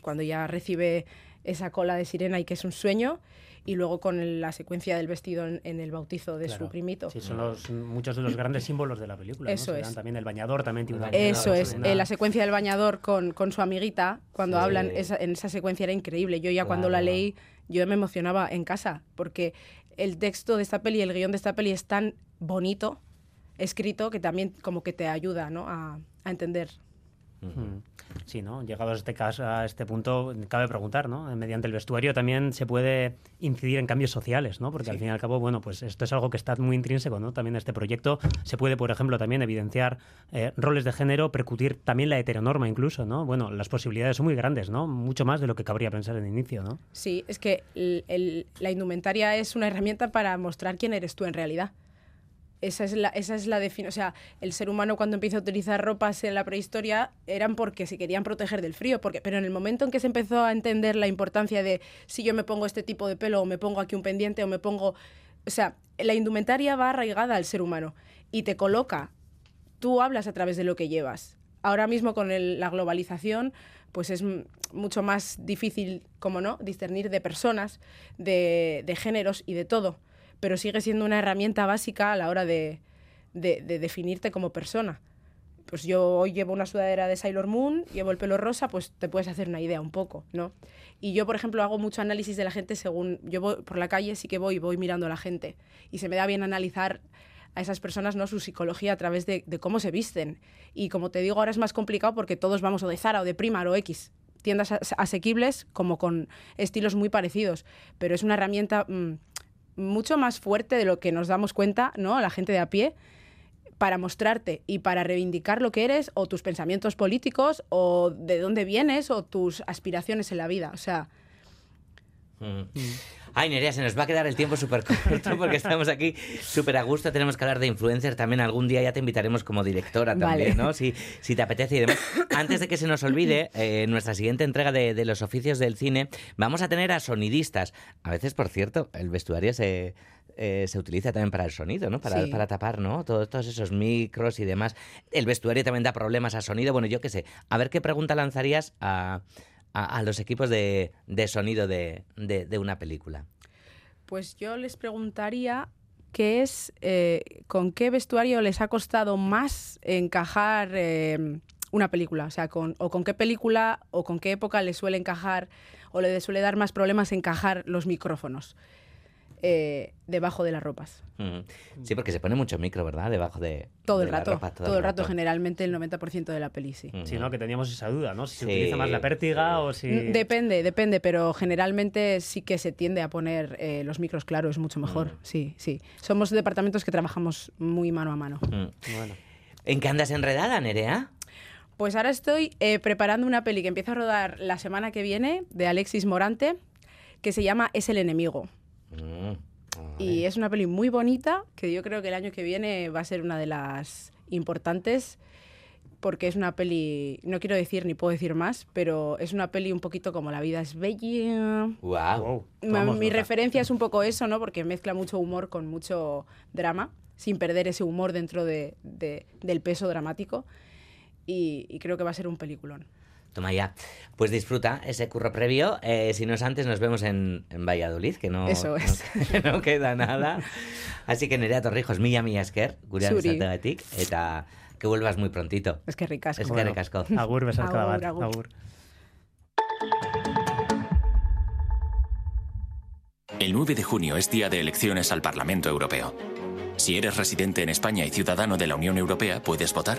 cuando ya recibe esa cola de sirena y que es un sueño, y luego con el- la secuencia del vestido en, en el bautizo de Claro. su primito. Sí, son los, muchos de los grandes símbolos de la película. ¿no? Eso dan es. También el bañador también tiene una. Eso es, una- eh, la secuencia del bañador con, con su amiguita, cuando Sí. hablan, esa- en esa secuencia era increíble. Yo ya cuando la leí, yo me emocionaba en casa, porque el texto de esta peli, el guion de esta peli es tan bonito, escrito, que también como que te ayuda ¿no? a, a entender. Mm. Sí, ¿no? Llegados a este caso, a este punto, cabe preguntar, ¿no? Mediante el vestuario también se puede incidir en cambios sociales, ¿no? Porque al fin y al cabo, bueno, pues esto es algo que está muy intrínseco, ¿no? También este proyecto se puede, por ejemplo, también evidenciar eh, roles de género, percutir también la heteronorma incluso, ¿no? Bueno, las posibilidades son muy grandes, ¿no? Mucho más de lo que cabría pensar en inicio, ¿no? Sí, es que el- el- la indumentaria es una herramienta para mostrar quién eres tú en realidad. Esa es la, esa es la definición. O sea, el ser humano cuando empieza a utilizar ropas en la prehistoria eran porque se querían proteger del frío. Porque, pero en el momento en que se empezó a entender la importancia de si yo me pongo este tipo de pelo o me pongo aquí un pendiente o me pongo... O sea, la indumentaria va arraigada al ser humano y te coloca. Tú hablas a través de lo que llevas. Ahora mismo con el- la globalización, pues es mucho más difícil, como no, discernir de personas, de, de géneros y de todo. Pero sigue siendo una herramienta básica a la hora de, de- de definirte como persona. pues yo hoy llevo una sudadera de Sailor Moon, llevo el pelo rosa, pues te puedes hacer una idea un poco, ¿no? Y yo, por ejemplo, hago mucho análisis de la gente según yo voy por la calle, sí que voy, voy mirando a la gente y se me da bien analizar a esas personas, ¿no? Su psicología a través de, cómo se visten. Y como te digo, ahora es más complicado porque todos vamos o de Zara o de Primar o X, tiendas as- asequibles como con estilos muy parecidos, pero es una herramienta mm, mucho más fuerte de lo que nos damos cuenta, ¿no? La gente de a pie para mostrarte y para reivindicar lo que eres o tus pensamientos políticos o de dónde vienes o tus aspiraciones en la vida. O sea, Mm. Ay, Nerea, se nos va a quedar el tiempo súper corto [laughs] porque estamos aquí súper a gusto. Tenemos que hablar de influencers también. Algún día ya te invitaremos como directora también, Vale. ¿no? Si, si te apetece y demás. Antes de que se nos olvide, eh, en nuestra siguiente entrega de, de los oficios del cine, vamos a tener a sonidistas. A veces, por cierto, el vestuario se, eh, se utiliza también para el sonido, ¿no? Para, Sí. para tapar, ¿no? Todos, todos esos micros y demás. El vestuario también da problemas a sonido. Bueno, yo qué sé. A ver qué pregunta lanzarías a, a- los equipos de, de sonido de, de- una película. pues yo les preguntaría qué es, eh, con qué vestuario les ha costado más encajar eh, una película, o sea, con, o con qué película o con qué época les suele encajar o le suele dar más problemas encajar los micrófonos eh, debajo de las ropas. Sí, porque se pone mucho micro, ¿verdad? Debajo de. Todo de el rato, ropa, todo, el rato, generalmente el 90% de la peli, sí. Ujú. Sí, ¿no? Que teníamos esa duda, ¿no? Si se Sí, utiliza más la pértiga o si... Mm, Depende, depende, pero generalmente sí que se tiende a poner eh, los micros claros, es mucho mejor. Sí, sí. Somos departamentos que trabajamos muy mano a mano. Bueno. ¿En qué andas enredada, Nerea? Pues ahora estoy eh, preparando una peli que empieza a rodar la semana que viene de Alexis Morante, que se llama Es el enemigo. Mm. Y es una peli muy bonita, que yo creo que el año que viene va a ser una de las importantes, porque es una peli, no quiero decir ni puedo decir más, pero es una peli un poquito como La vida es bella. Wow. Mi referencia es un poco eso, ¿no? Porque mezcla mucho humor con mucho drama, sin perder ese humor dentro de- de- del peso dramático. Y, y creo que va a ser un peliculón. Toma ya. Pues disfruta ese curro previo. Eh, si no es antes, nos vemos en, en Valladolid, que no, Eso es. [laughs] no, no queda nada. Así que Nerea Torrijos, mila mila esker, gurean Zuri. izateagatik, eta que vuelvas muy prontito. Es que ricasco. Es que recasco. [laughs] Agur, besarkada Agur, agur. Agur. El 9 de junio es día de elecciones al Parlamento Europeo. Si eres residente en España y ciudadano de la Unión Europea, puedes votar.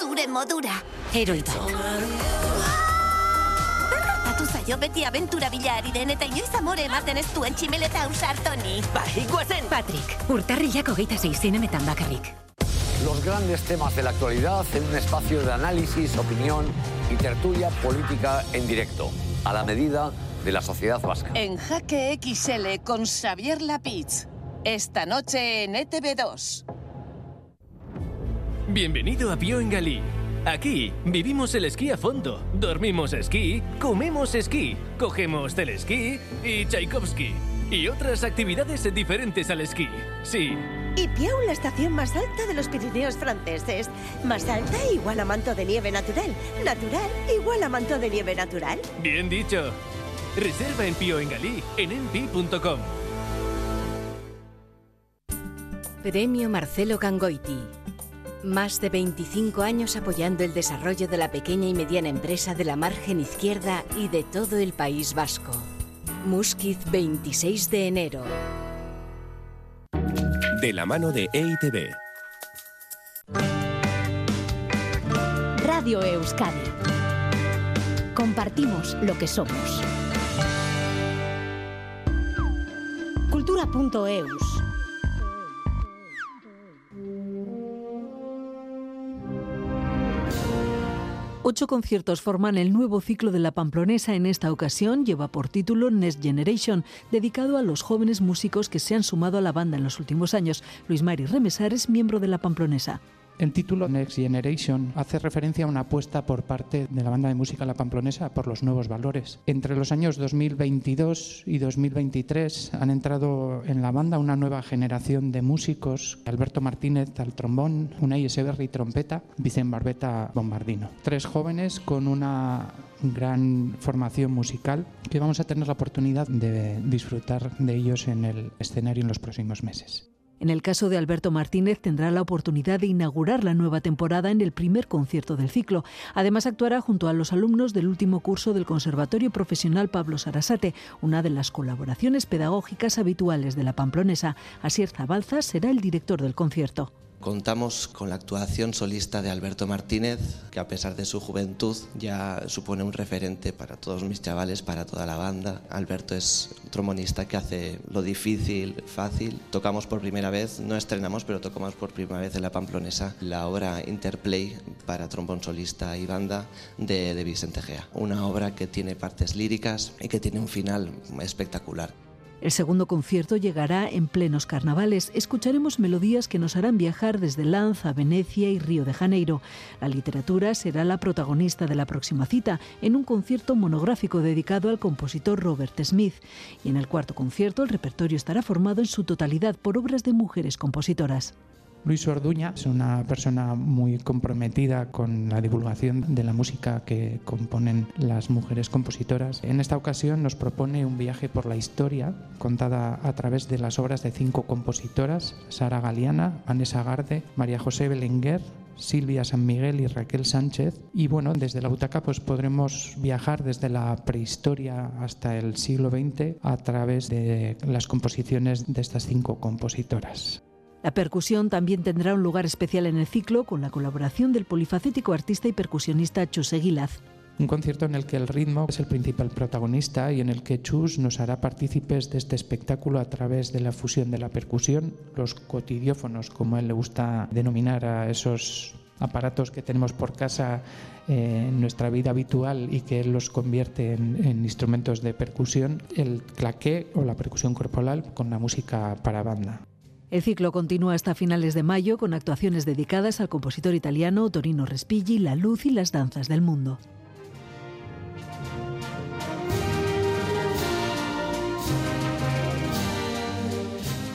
Egin zure modura. Heroi bat. Gertatu zaio beti abentura bila ari den eta inoiz amore ematen ez duen tximeleta ausartoni. Bai, guazen! Patrick, urtarrilak hogeita zei zinemetan bakarrik. Los grandes temas de la actualidad en un espacio de análisis, opinión y tertulia política en directo, a la medida de la sociedad vasca. En Jaque XL con Xavier Lapitz. Esta noche en E ETV2. Bienvenido a Pío en Galí. Aquí vivimos el esquí a fondo, dormimos esquí, comemos esquí, cogemos del esquí y Tchaikovsky. Y otras actividades diferentes al esquí. Sí, Y Piau, la estación más alta de los Pirineos franceses. Más alta igual a manto de nieve natural. Natural igual a manto de nieve natural. bien dicho. Reserva en Pío en Galí en. Premio Marcelo Gangoiti. Más de 25 años apoyando el desarrollo de la pequeña y mediana empresa de la margen izquierda y de todo el País Vasco. Musquiz 26 de enero. De la mano de EITB. Radio Euskadi. Compartimos lo que somos. Cultura.eus. Ocho conciertos forman el nuevo ciclo de la Pamplonesa. En esta ocasión lleva por título Next Generation, dedicado a los jóvenes músicos que se han sumado a la banda en los últimos años. Luis Mari Remesar es miembro de la Pamplonesa. El título Next Generation hace referencia a una apuesta por parte de la banda de música La Pamplonesa por los nuevos valores. Entre los años 2022 y 2023 han entrado en la banda una nueva generación de músicos, Alberto Martínez al trombón, Unai Eseberri trompeta, Vicente Barbeta bombardino. Tres jóvenes con una gran formación musical que vamos a tener la oportunidad de disfrutar de ellos en el escenario en los próximos meses. En el caso de Alberto Martínez tendrá la oportunidad de inaugurar la nueva temporada en el primer concierto del ciclo. Además actuará junto a los alumnos del último curso del Conservatorio Profesional Pablo Sarasate, una de las colaboraciones pedagógicas habituales de la Pamplonesa. Asier Zabalza será el director del concierto. Contamos con la actuación solista de Alberto Martínez, que a pesar de su juventud ya supone un referente para todos mis chavales, para toda la banda. Alberto es un trombonista que hace lo difícil fácil. Tocamos por primera vez, no estrenamos, pero tocamos por primera vez en la Pamplonesa la obra Interplay para trombón solista y banda de, de Vicente Gea. Una obra que tiene partes líricas y que tiene un final espectacular. El segundo concierto llegará en plenos carnavales. Escucharemos melodías que nos harán viajar desde Lanza, Venecia y Río de Janeiro. La literatura será la protagonista de la próxima cita, en un concierto monográfico dedicado al compositor Robert Smith. Y en el cuarto concierto el repertorio estará formado en su totalidad por obras de mujeres compositoras. Luis Orduña es una persona muy comprometida con la divulgación de la música que componen las mujeres compositoras. En esta ocasión nos propone un viaje por la historia contada a través de las obras de cinco compositoras, Sara Galeana, Vanessa Garde, María José Belenguer, Silvia San Miguel y Raquel Sánchez. Y bueno, desde la butaca pues podremos viajar desde la prehistoria hasta el siglo XX a través de las composiciones de estas cinco compositoras. La percusión también tendrá un lugar especial en el ciclo con la colaboración del polifacético artista y percusionista Chus Eguilaz. Un concierto en el que el ritmo es el principal protagonista y en el que Chus nos hará partícipes de este espectáculo a través de la fusión de la percusión, los cotidiófonos, como él le gusta denominar a esos aparatos que tenemos por casa eh, en nuestra vida habitual y que él los convierte en, en instrumentos de percusión, el claqué o la percusión corporal con la música para banda. El ciclo continúa hasta finales de mayo con actuaciones dedicadas al compositor italiano Torino Respighi, La luz y las danzas del mundo.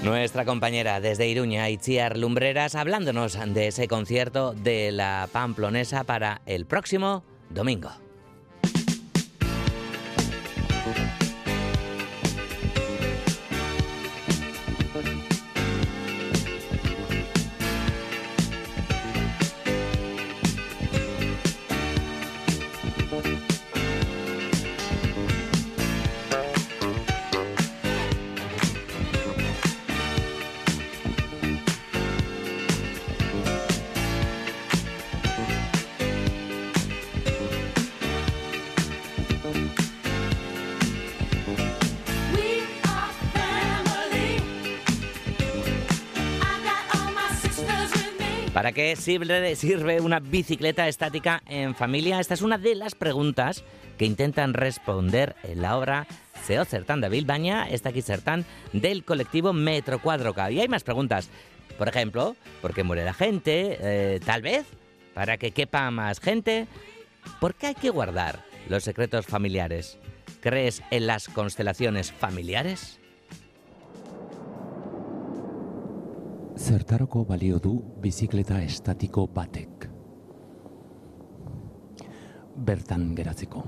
Nuestra compañera desde Iruña, Itziar Lumbreras, hablándonos de ese concierto de la Pamplonesa para el próximo domingo. Qué sirve, una bicicleta estática en familia? Esta es una de las preguntas que intentan responder en la obra Seo Certán de Bilbaña, está aquí Certán, del colectivo Metro Cuadroca. Y hay más preguntas. Por ejemplo, ¿por qué muere la gente? Eh, Tal vez, para que quepa más gente. ¿Por qué hay que guardar los secretos familiares? ¿Crees en las constelaciones familiares? Zertarako balio du bizikleta estatiko batek. Bertan geratzeko.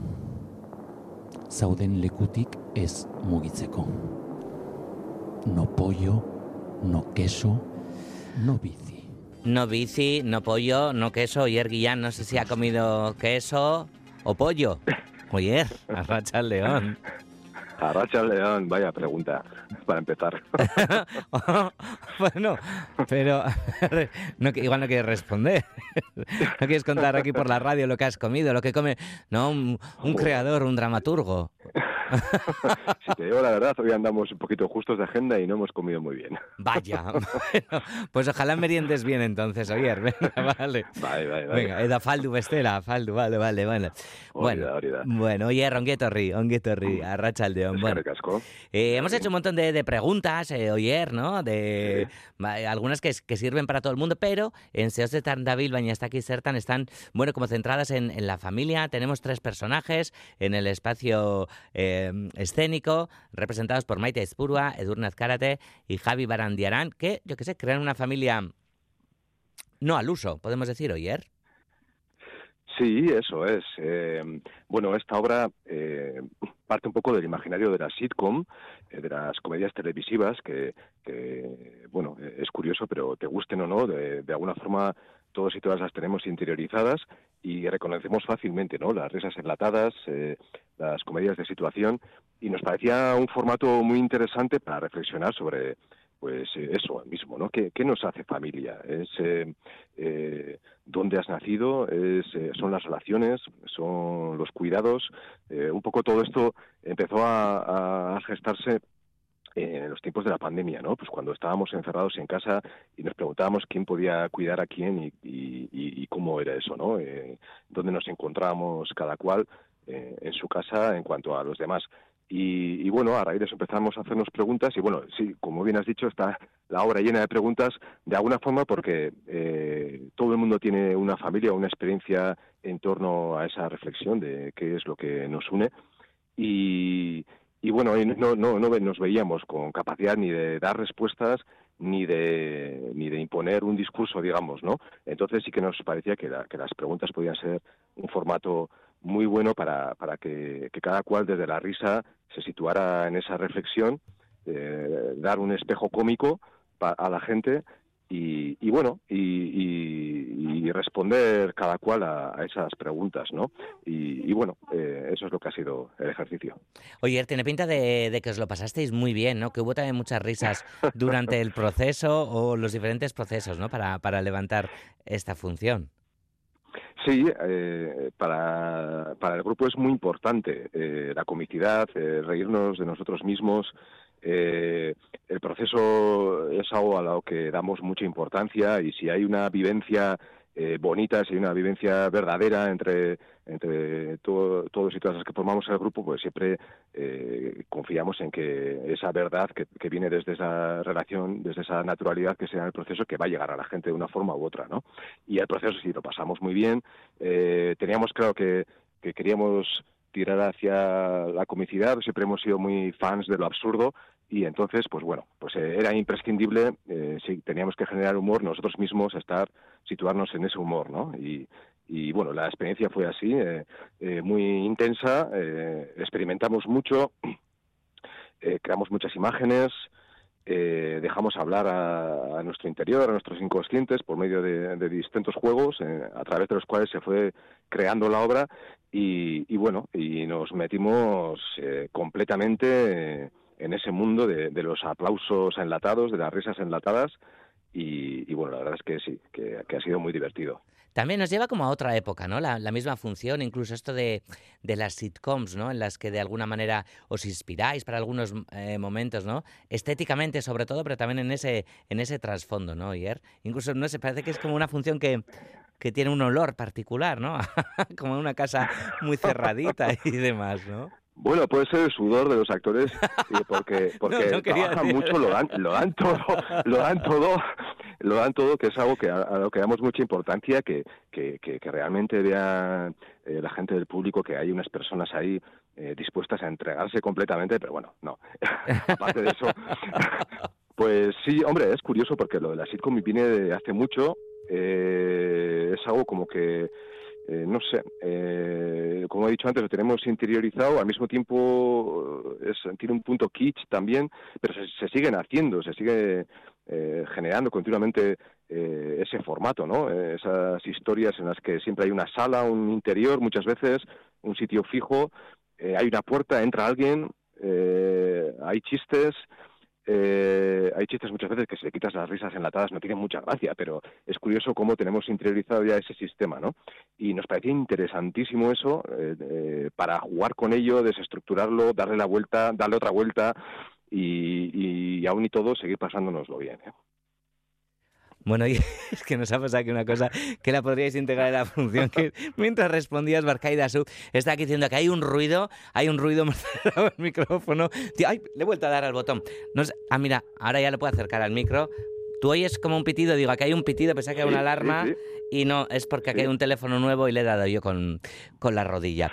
Zauden lekutik ez mugitzeko. No pollo, no queso, no bici. No bici, no pollo, no queso. Oyer Guillán, no sé si ha comido queso o pollo. [laughs] Oyer, arracha el león. [laughs] Arracha león, vaya pregunta, para empezar. [laughs] bueno, pero no, igual no quieres responder. [laughs] No quieres contar aquí por la radio lo que has comido, lo que come, no, un, un creador, un dramaturgo. Si te digo la verdad, hoy andamos un poquito justos de agenda y no hemos comido muy bien. Vaya, [laughs] bueno, pues ojalá meriendes bien entonces, Oyer. Venga, vale. Bai, bai, bai. Venga, eda faldu bestela, faldu, vale, vale, vale. Bueno, da, hori da. bueno, Oyer, ongi etorri, ongi etorri, arratsaldeon. Bueno, eh, hemos hecho un montón de, de preguntas, eh, Oyer, ¿no? De va, algunas que, que sirven para todo el mundo, pero en Seos de Tardabil, baina está aquí Sertan, están, bueno, como centradas en, en la familia. Tenemos tres personajes en el espacio eh, escénico, representados por Maite Espurua, Edurne Azcárate y Javi Barandiarán, que, yo qué sé, crean una familia no al uso, podemos decir, Oyer. Sí, eso es. Eh, bueno, esta obra eh, parte un poco del imaginario de la sitcom, eh, de las comedias televisivas, que, que, bueno, eh, es curioso, pero te gusten o no, de alguna forma todos y todas las tenemos interiorizadas y reconocemos fácilmente, ¿no? Las risas enlatadas, eh, las comedias de situación, y nos parecía un formato muy interesante para reflexionar sobre, pues eh, eso mismo, ¿no? ¿Qué, qué nos hace familia? Es eh, eh, dónde has nacido, es, son las relaciones, son los cuidados. Un poco todo esto empezó a gestarse en los tiempos de la pandemia, ¿no? Pues cuando estábamos encerrados en casa y nos preguntábamos quién podía cuidar a quién y, y- y- y cómo era eso, ¿no? Eh, dónde nos encontrábamos cada cual eh, en su casa en cuanto a los demás. Y, y bueno, a raíz de eso empezamos a hacernos preguntas y bueno, sí, como bien has dicho, está la obra llena de preguntas de alguna forma porque eh, todo el mundo tiene una familia, una experiencia en torno a esa reflexión de qué es lo que nos une y, y bueno, no, no, no nos veíamos con capacidad ni de dar respuestas ni de, ni de imponer un discurso, digamos, ¿no? Entonces sí que nos parecía que, la- que las preguntas podían ser un formato muy bueno para, para que, cada cual desde la risa se situara en esa reflexión, eh, dar un espejo cómico a la gente y, y bueno, y, y- y responder cada cual a, a esas preguntas, ¿no? Y, y bueno, eh, eso es lo que ha sido el ejercicio. Oye, tiene pinta de, de que os lo pasasteis muy bien, ¿no? Que hubo también muchas risas [laughs] durante el proceso o los diferentes procesos, ¿no? Para, para levantar esta función. Sí, eh, para, para el grupo es muy importante eh, la comicidad, eh, reírnos de nosotros mismos. Eh, el proceso es algo a lo que damos mucha importancia y si hay una vivencia eh, bonita, si hay una vivencia verdadera entre, entre todo- todos y todas las que formamos el grupo, pues siempre eh, confiamos en que esa verdad que, que viene desde esa relación, desde esa naturalidad que sea el proceso, que va a llegar a la gente de una forma u otra, ¿no? Y el proceso sí lo pasamos muy bien. Eh, teníamos claro que, que queríamos tirar hacia la comicidad, siempre hemos sido muy fans de lo absurdo y entonces, pues bueno, pues eh, era imprescindible, eh, sí, teníamos que generar humor nosotros mismos, estar, situarnos en ese humor, ¿no? Y, y bueno, la experiencia fue así, eh, eh, muy intensa, experimentamos mucho, creamos muchas imágenes, eh, dejamos hablar a, nuestro interior, a nuestros inconscientes, por medio de, distintos juegos, eh, a través de los cuales se fue creando la obra y, y bueno, y nos metimos eh, completamente en ese mundo de, los aplausos enlatados, de las risas enlatadas y, bueno, la verdad es que sí, que ha sido muy divertido. También nos lleva como a otra época, ¿no? La, la misma función, incluso esto de, de las sitcoms, ¿no? En las que de alguna manera os inspiráis para algunos eh, momentos, ¿no? Estéticamente sobre todo, pero también en ese, en ese trasfondo, ¿no, Ier? Incluso, no sé, parece que es como una función que, que tiene un olor particular, ¿no? [laughs] como una casa muy cerradita y demás, ¿no? Bueno, puede ser el sudor de los actores, porque, [laughs] porque No, no quería trabajan decir- mucho, lo dan, lo dan todo, lo dan todo, lo dan todo, que es algo que a, a lo que damos mucha importancia, que, que, que, que realmente vea eh, la gente del público que hay unas personas ahí eh, dispuestas a entregarse completamente, pero bueno, no. [laughs] Aparte de eso, [laughs] pues sí, hombre, es curioso porque lo de la sitcom viene de hace mucho, eh, es algo como que eh, no sé, eh, como he dicho antes, lo tenemos interiorizado, al mismo tiempo eh, es, tiene un punto kitsch también, pero se, siguen haciendo, se sigue eh, generando continuamente eh, ese formato, ¿no? Eh, esas historias en las que siempre hay una sala, un interior, muchas veces, un sitio fijo, hay una puerta, entra alguien, hay chistes, eh, hay chistes muchas veces que si le quitas las risas enlatadas no tienen mucha gracia, pero es curioso cómo tenemos interiorizado ya ese sistema, ¿no? Y nos parecía interesantísimo eso eh, eh, para jugar con ello, desestructurarlo, darle la vuelta, darle otra vuelta y, y aún y todo seguir pasándonoslo bien. ¿eh? Bueno, y [laughs] es que nos ha pasado aquí una cosa que la podríais integrar en la función, mientras respondías Barcaida Su, está aquí diciendo que hay un ruido, hay un ruido [laughs] cerrado el micrófono. Ay, le he vuelto a dar al botón. Ah, mira, ahora ya lo puedo acercar al micro. Tú oyes como un pitido, digo, aquí hay un pitido, pensaba que era una Sí, sí, alarma. sí. Y no, es porque aquí hay un teléfono nuevo y le he dado yo con, con la rodilla.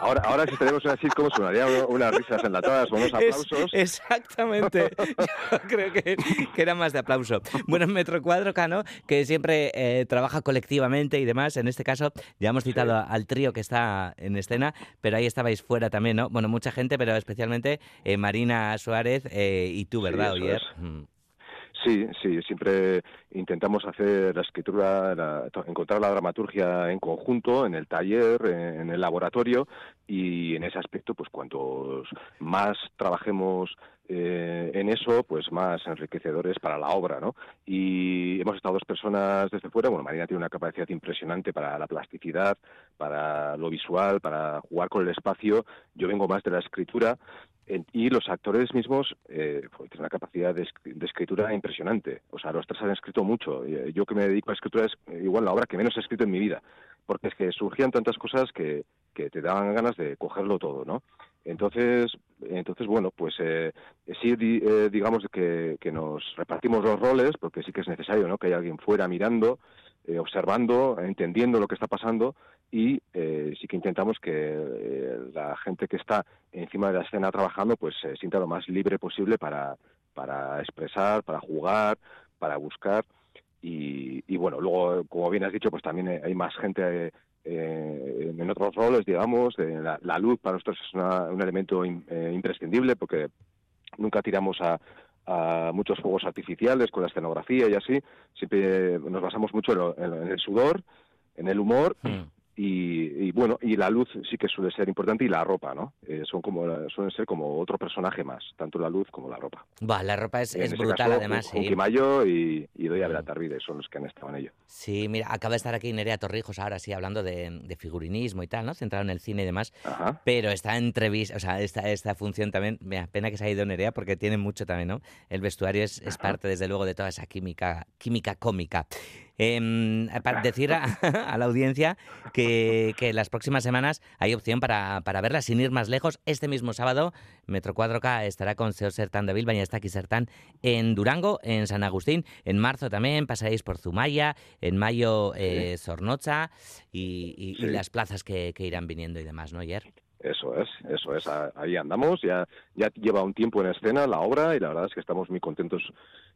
Ahora, ahora si tenemos una sitcom sonaría una- unas risas enlatadas o unos [laughs] Es- aplausos. exactamente. [laughs] Yo creo que, que era más de aplauso. Bueno, en Metro Cuadro Cano, que siempre eh, trabaja colectivamente y demás. En este caso, ya hemos citado al trío que está en escena, pero ahí estabais fuera también, ¿no? Bueno, mucha gente, pero especialmente eh, Marina Suárez eh, y tú, ¿verdad, eso Oyer? es. Sí, sí, siempre intentamos hacer la escritura, la- encontrar la dramaturgia en conjunto, en el taller, en el laboratorio, y en ese aspecto, pues cuantos más trabajemos eh, en eso, pues más enriquecedores para la obra, ¿no? Y hemos estado dos personas desde fuera, bueno, Marina tiene una capacidad impresionante para la plasticidad, para lo visual, para jugar con el espacio, yo vengo más de la escritura, en- y los actores mismos eh, pues, tienen una capacidad de, de escritura impresionante. O sea, los tres han escrito mucho. Eh, Yo que me dedico a escritura es eh, igual la obra que menos he escrito en mi vida, porque es que surgían tantas cosas que, te daban ganas de cogerlo todo, ¿no? Entonces, entonces bueno, pues eh, sí, di- eh, digamos que, que nos repartimos los roles, porque sí que es necesario, ¿no? Que haya alguien fuera mirando, eh, observando, entendiendo lo que está pasando y eh, sí que intentamos que eh, la gente que está encima de la escena trabajando pues se sienta lo más libre posible para, para expresar, para jugar, para buscar. Y, y bueno, luego como bien has dicho pues también eh, hay más gente eh, en otros roles, digamos, la, la luz para nosotros es una- un elemento eh, imprescindible porque nunca tiramos a, a muchos fuegos artificiales con la escenografía y así, siempre nos basamos mucho en, lo- en en el sudor, en el humor y, y, bueno, y la luz sí que suele ser importante y la ropa, ¿no? Eh, son como suelen ser como otro personaje más, tanto la luz como la ropa. Buah, la ropa es, En es ese brutal, caso, además. Sí. Mayo y, y Doya Belatarvide son los que han estado en ello. Sí, mira, acaba de estar aquí Nerea Torrijos ahora sí hablando de, de figurinismo y tal, ¿no? Centrado en el cine y demás. Pero esta entrevista, o sea, esta, esta función también, mira, pena que se ha ido Nerea porque tiene mucho también, ¿no? El vestuario es, es parte, desde luego, de toda esa química, química cómica. Em, para decir a, [laughs] a la audiencia que, que las próximas semanas hay opción para, para verla sin ir más lejos. Este mismo sábado, Metro 4K estará con Seo Sertán de Bilbao y está aquí Sertán en Durango, en San Agustín. En marzo también pasaréis por Zumaya, en mayo eh, Zornoza y, y- y Sí. las plazas que, que irán viniendo y demás, ¿no, Ayer? Eso es, eso es, ahí andamos, ya, ya lleva un tiempo en escena la obra y la verdad es que estamos muy contentos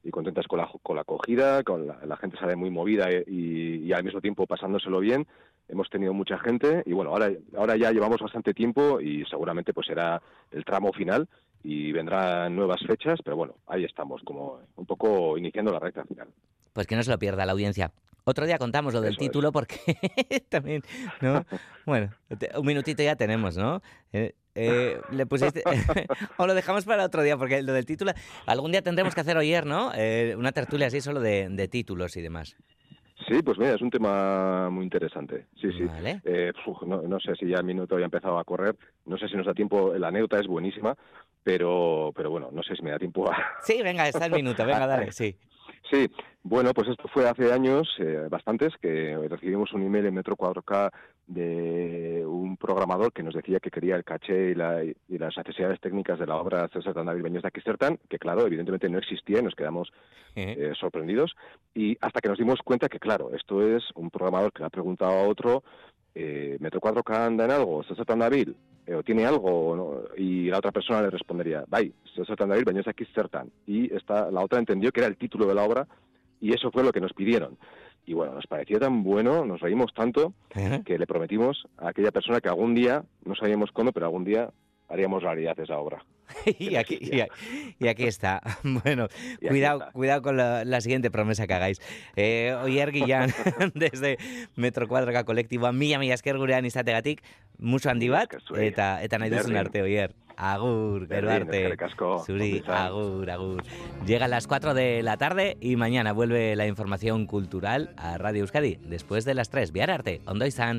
y contentas con la, con la acogida, con la, gente sale muy movida y al mismo tiempo pasándoselo bien. Hemos tenido mucha gente y bueno, ahora, ahora ya llevamos bastante tiempo y seguramente pues será el tramo final y vendrán nuevas fechas, pero bueno, ahí estamos como un poco iniciando la recta final. Pues que no se lo pierda la audiencia. Otro día contamos lo del Eso es. título porque [laughs] también, ¿no? Bueno, te- un minutito ya tenemos, ¿no? Eh, eh, le pusiste... [laughs] o lo dejamos para otro día porque lo del título... Algún día tendremos que hacer ayer, ¿no? Eh, una tertulia así solo de, de títulos y demás. Sí, pues mira, es un tema muy interesante. Sí, sí. Vale. Eh, uf, no, no sé si ya el minuto ya ha empezado a correr. No sé si nos da tiempo. La anécdota es buenísima, pero, pero bueno, no sé si me da tiempo a. Sí, venga, está el minuto, venga, dale, sí. Sí, bueno, pues esto fue hace años, eh, bastantes, que recibimos un email en Metro 4K de un programador que nos decía que quería el caché y, la- y las necesidades técnicas de la obra César Tandavil Beñez de Aquistertan, que claro, evidentemente no existía y nos quedamos eh, sorprendidos. Y hasta que nos dimos cuenta que, claro, esto es un programador que le ha preguntado a otro, eh, ¿Metro 4K anda en algo? ¿César Tandavil? Eh, ¿O tiene algo? no? Y la otra persona le respondería, bai, César Tandavil Beñez de Aquistertan. Y esta, la otra entendió que era el título de la obra y eso fue lo que nos pidieron. Y bueno, nos pareció tan bueno, nos reímos tanto, que le prometimos a aquella persona que algún día, no sabíamos cuándo, pero algún día haríamos realidad esa obra. [laughs] y, aquí, y, y aquí está. [laughs] Bueno, Y cuidado, está. cuidado con la, la siguiente promesa que hagáis. Eh, Oier Guillán, [laughs] desde Metro Cuadroka kolektiboa, mila mila esker gurean izategatik, musu handi bat, eta, eta nahi duzun arte, Oier. Agur, gero arte. izan. agur, agur. Llega a las 4 de la tarde y mañana vuelve la información cultural a Radio Euskadi, después de las 3. Bihar arte, ondo izan.